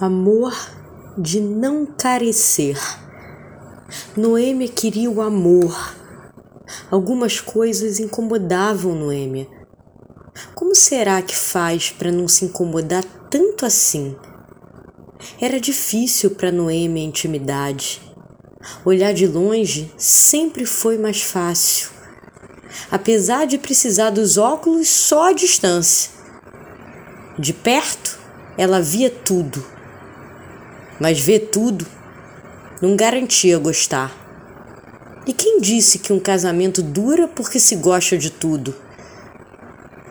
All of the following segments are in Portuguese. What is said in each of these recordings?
Amor de não carecer. Noêmia queria o amor. Algumas coisas incomodavam Noêmia. Como será que faz para não se incomodar tanto assim? Era difícil para Noêmia a intimidade. Olhar de longe sempre foi mais fácil, apesar de precisar dos óculos só à distância. De perto, ela via tudo mas ver tudo não garantia gostar. E quem disse que um casamento dura porque se gosta de tudo?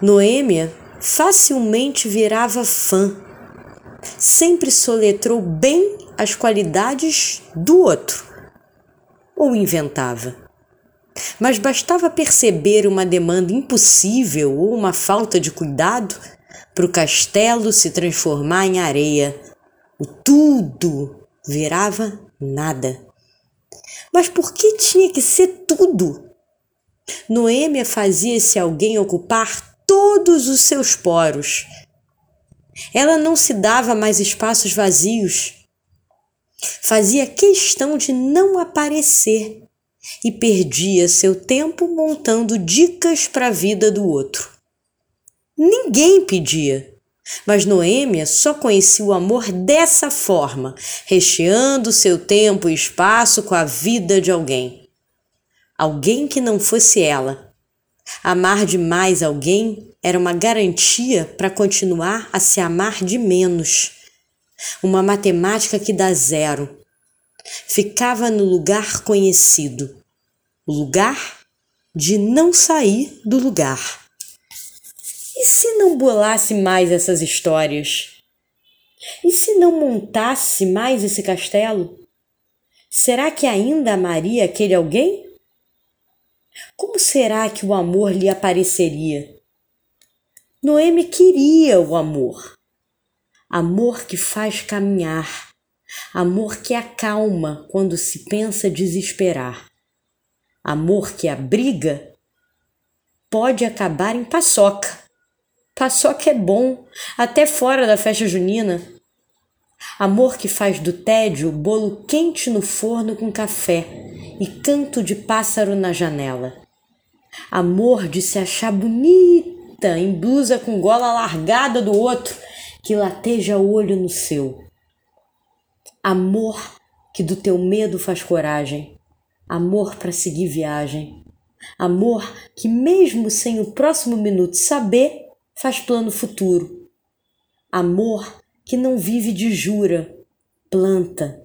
Noêmia facilmente virava fã. Sempre soletrou bem as qualidades do outro. Ou inventava. Mas bastava perceber uma demanda impossível ou uma falta de cuidado para o castelo se transformar em areia tudo virava nada. Mas por que tinha que ser tudo? Noêmia fazia esse alguém ocupar todos os seus poros. Ela não se dava mais espaços vazios. Fazia questão de não aparecer e perdia seu tempo montando dicas para a vida do outro. Ninguém pedia. Mas Noêmia só conhecia o amor dessa forma, recheando seu tempo e espaço com a vida de alguém. Alguém que não fosse ela. Amar demais alguém era uma garantia para continuar a se amar de menos. Uma matemática que dá zero. Ficava no lugar conhecido, o lugar de não sair do lugar. E se não bolasse mais essas histórias? E se não montasse mais esse castelo? Será que ainda amaria aquele alguém? Como será que o amor lhe apareceria? Noemi queria o amor. Amor que faz caminhar, amor que acalma quando se pensa desesperar. Amor que abriga pode acabar em paçoca Paçoca é bom, até fora da festa junina. Amor que faz do tédio bolo quente no forno com café e canto de pássaro na janela. Amor de se achar bonita em blusa com gola largada do outro que lateja o olho no seu. Amor que do teu medo faz coragem. Amor para seguir viagem. Amor que, mesmo sem o próximo minuto saber, faz plano futuro. Amor que não vive de jura, planta.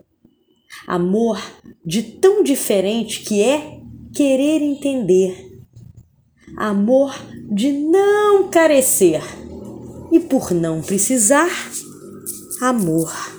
Amor de tão diferente que é querer entender. Amor de não carecer e por não precisar, amor.